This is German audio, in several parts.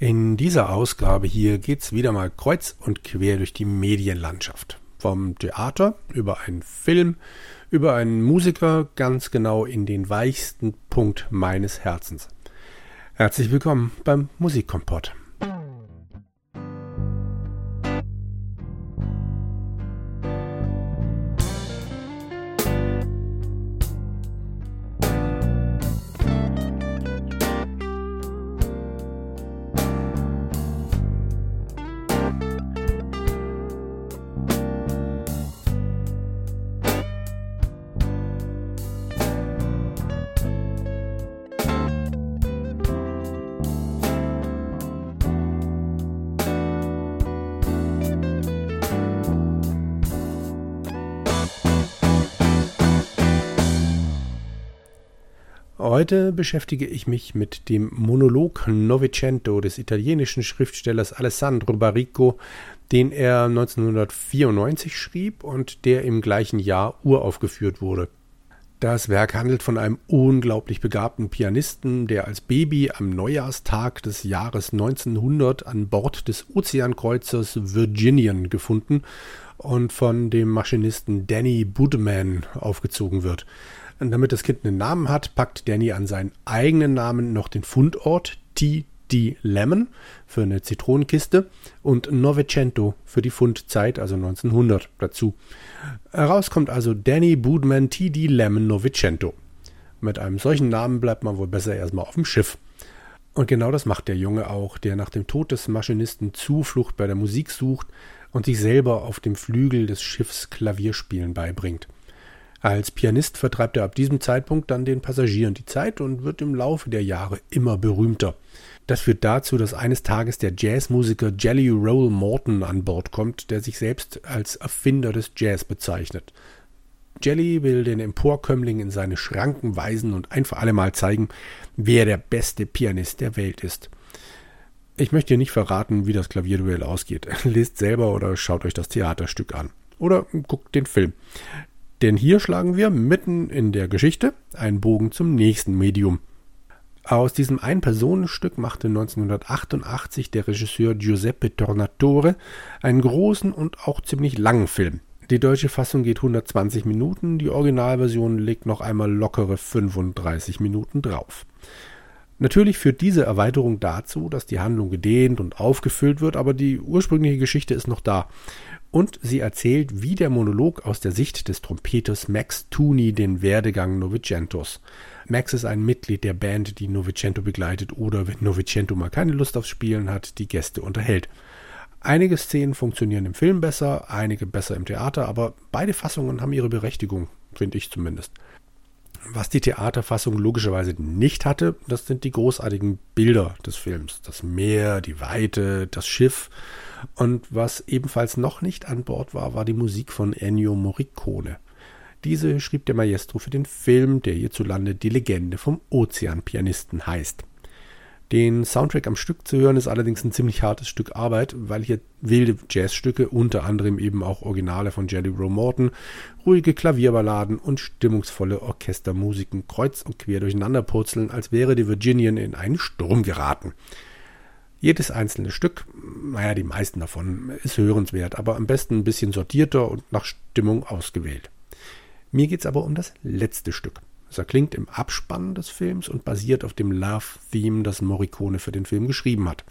In dieser Ausgabe hier geht's wieder mal kreuz und quer durch die Medienlandschaft. Vom Theater über einen Film, über einen Musiker ganz genau in den weichsten Punkt meines Herzens. Herzlich willkommen beim Musikkompott. Heute beschäftige ich mich mit dem Monolog Novecento des italienischen Schriftstellers Alessandro Barrico, den er 1994 schrieb und der im gleichen Jahr uraufgeführt wurde. Das Werk handelt von einem unglaublich begabten Pianisten, der als Baby am Neujahrstag des Jahres 1900 an Bord des Ozeankreuzers Virginian gefunden und von dem Maschinisten Danny Budman aufgezogen wird. Und damit das Kind einen Namen hat, packt Danny an seinen eigenen Namen noch den Fundort T.D. Lemon für eine Zitronenkiste und Novecento für die Fundzeit, also 1900, dazu. Heraus kommt also Danny Boodman T.D. Lemon Novecento. Mit einem solchen Namen bleibt man wohl besser erstmal auf dem Schiff. Und genau das macht der Junge auch, der nach dem Tod des Maschinisten Zuflucht bei der Musik sucht und sich selber auf dem Flügel des Schiffs Klavierspielen beibringt. Als Pianist vertreibt er ab diesem Zeitpunkt dann den Passagieren die Zeit und wird im Laufe der Jahre immer berühmter. Das führt dazu, dass eines Tages der Jazzmusiker Jelly Roll Morton an Bord kommt, der sich selbst als Erfinder des Jazz bezeichnet. Jelly will den Emporkömmling in seine Schranken weisen und ein für allemal zeigen, wer der beste Pianist der Welt ist. Ich möchte dir nicht verraten, wie das Klavierduell ausgeht. Lest selber oder schaut euch das Theaterstück an. Oder guckt den Film. Denn hier schlagen wir mitten in der Geschichte einen Bogen zum nächsten Medium. Aus diesem Ein-Personen-Stück machte 1988 der Regisseur Giuseppe Tornatore einen großen und auch ziemlich langen Film. Die deutsche Fassung geht 120 Minuten, die Originalversion legt noch einmal lockere 35 Minuten drauf. Natürlich führt diese Erweiterung dazu, dass die Handlung gedehnt und aufgefüllt wird, aber die ursprüngliche Geschichte ist noch da und sie erzählt wie der Monolog aus der Sicht des Trompeters Max Tooney den Werdegang Novicentos. Max ist ein Mitglied der Band, die Novicento begleitet oder, wenn Novicento mal keine Lust aufs Spielen hat, die Gäste unterhält. Einige Szenen funktionieren im Film besser, einige besser im Theater, aber beide Fassungen haben ihre Berechtigung, finde ich zumindest. Was die Theaterfassung logischerweise nicht hatte, das sind die großartigen Bilder des Films. Das Meer, die Weite, das Schiff und was ebenfalls noch nicht an Bord war, war die Musik von Ennio Morricone. Diese schrieb der Maestro für den Film, der hierzulande Die Legende vom Ozeanpianisten heißt. Den Soundtrack am Stück zu hören ist allerdings ein ziemlich hartes Stück Arbeit, weil hier wilde Jazzstücke, unter anderem eben auch Originale von Jelly Roll Morton, ruhige Klavierballaden und stimmungsvolle Orchestermusiken kreuz und quer durcheinander purzeln, als wäre die Virginian in einen Sturm geraten. Jedes einzelne Stück, naja, die meisten davon, ist hörenswert, aber am besten ein bisschen sortierter und nach Stimmung ausgewählt. Mir geht's aber um das letzte Stück. Es erklingt im Abspann des Films und basiert auf dem Love-Theme, das Morricone für den Film geschrieben hat.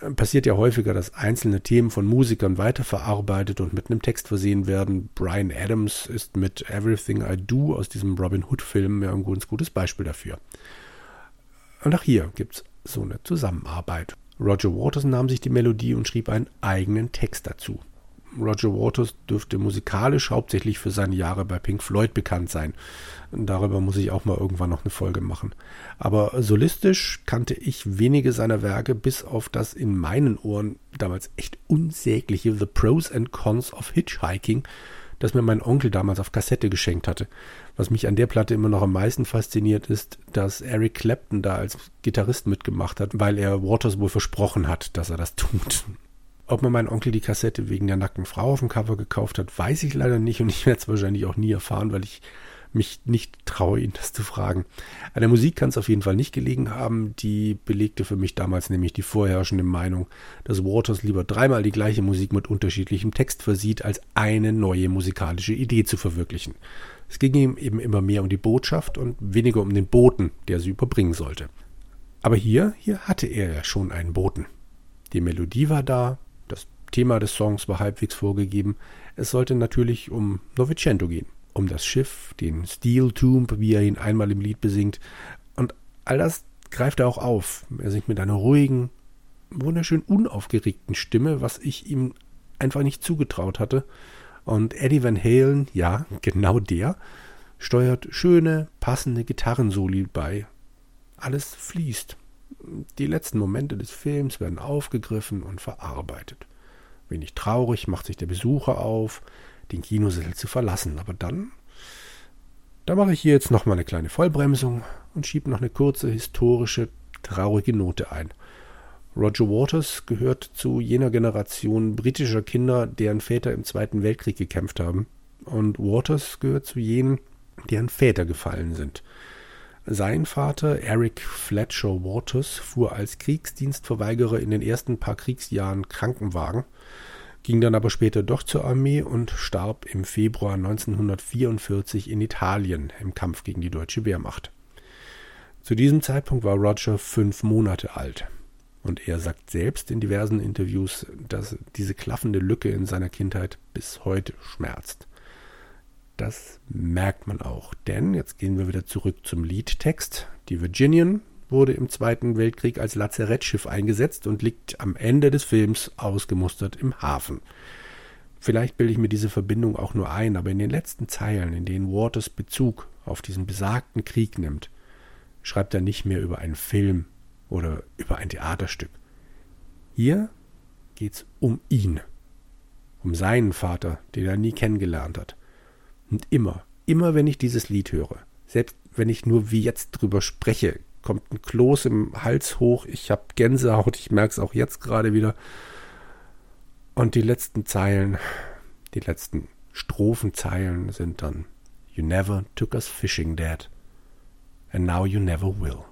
Äh, passiert ja häufiger, dass einzelne Themen von Musikern weiterverarbeitet und mit einem Text versehen werden. Brian Adams ist mit Everything I Do aus diesem Robin Hood-Film ja ein ganz gutes Beispiel dafür. Und auch hier gibt's so eine Zusammenarbeit. Roger Waters nahm sich die Melodie und schrieb einen eigenen Text dazu. Roger Waters dürfte musikalisch hauptsächlich für seine Jahre bei Pink Floyd bekannt sein. Darüber muss ich auch mal irgendwann noch eine Folge machen. Aber solistisch kannte ich wenige seiner Werke, bis auf das in meinen Ohren damals echt unsägliche The Pros and Cons of Hitchhiking, das mir mein Onkel damals auf Kassette geschenkt hatte. Was mich an der Platte immer noch am meisten fasziniert ist, dass Eric Clapton da als Gitarrist mitgemacht hat, weil er Waters wohl versprochen hat, dass er das tut. Ob mir mein Onkel die Kassette wegen der nackten Frau auf dem Cover gekauft hat, weiß ich leider nicht und ich werde es wahrscheinlich auch nie erfahren, weil ich mich nicht traue, ihn das zu fragen. An der Musik kann es auf jeden Fall nicht gelegen haben. Die belegte für mich damals nämlich die vorherrschende Meinung, dass Waters lieber dreimal die gleiche Musik mit unterschiedlichem Text versieht, als eine neue musikalische Idee zu verwirklichen. Es ging ihm eben immer mehr um die Botschaft und weniger um den Boten, der sie überbringen sollte. Aber hier, hier hatte er ja schon einen Boten. Die Melodie war da, das Thema des Songs war halbwegs vorgegeben. Es sollte natürlich um Novecento gehen um das Schiff, den Steel Tomb, wie er ihn einmal im Lied besingt. Und all das greift er auch auf. Er singt mit einer ruhigen, wunderschön unaufgeregten Stimme, was ich ihm einfach nicht zugetraut hatte. Und Eddie Van Halen, ja, genau der, steuert schöne, passende Gitarrensoli bei. Alles fließt. Die letzten Momente des Films werden aufgegriffen und verarbeitet. Wenig traurig macht sich der Besucher auf, den Kinosaal zu verlassen. Aber dann, da mache ich hier jetzt nochmal eine kleine Vollbremsung und schiebe noch eine kurze historische, traurige Note ein. Roger Waters gehört zu jener Generation britischer Kinder, deren Väter im Zweiten Weltkrieg gekämpft haben. Und Waters gehört zu jenen, deren Väter gefallen sind. Sein Vater, Eric Fletcher Waters, fuhr als Kriegsdienstverweigerer in den ersten paar Kriegsjahren Krankenwagen ging dann aber später doch zur Armee und starb im Februar 1944 in Italien im Kampf gegen die deutsche Wehrmacht. Zu diesem Zeitpunkt war Roger fünf Monate alt. Und er sagt selbst in diversen Interviews, dass diese klaffende Lücke in seiner Kindheit bis heute schmerzt. Das merkt man auch, denn jetzt gehen wir wieder zurück zum Liedtext. Die Virginian wurde im Zweiten Weltkrieg als Lazarettschiff eingesetzt und liegt am Ende des Films ausgemustert im Hafen. Vielleicht bilde ich mir diese Verbindung auch nur ein, aber in den letzten Zeilen, in denen Waters Bezug auf diesen besagten Krieg nimmt, schreibt er nicht mehr über einen Film oder über ein Theaterstück. Hier geht's um ihn, um seinen Vater, den er nie kennengelernt hat. Und immer, immer wenn ich dieses Lied höre, selbst wenn ich nur wie jetzt drüber spreche, kommt ein Kloß im Hals hoch. Ich habe Gänsehaut, ich merke es auch jetzt gerade wieder. Und die letzten Zeilen, die letzten Strophenzeilen sind dann You never took us fishing, Dad. And now you never will.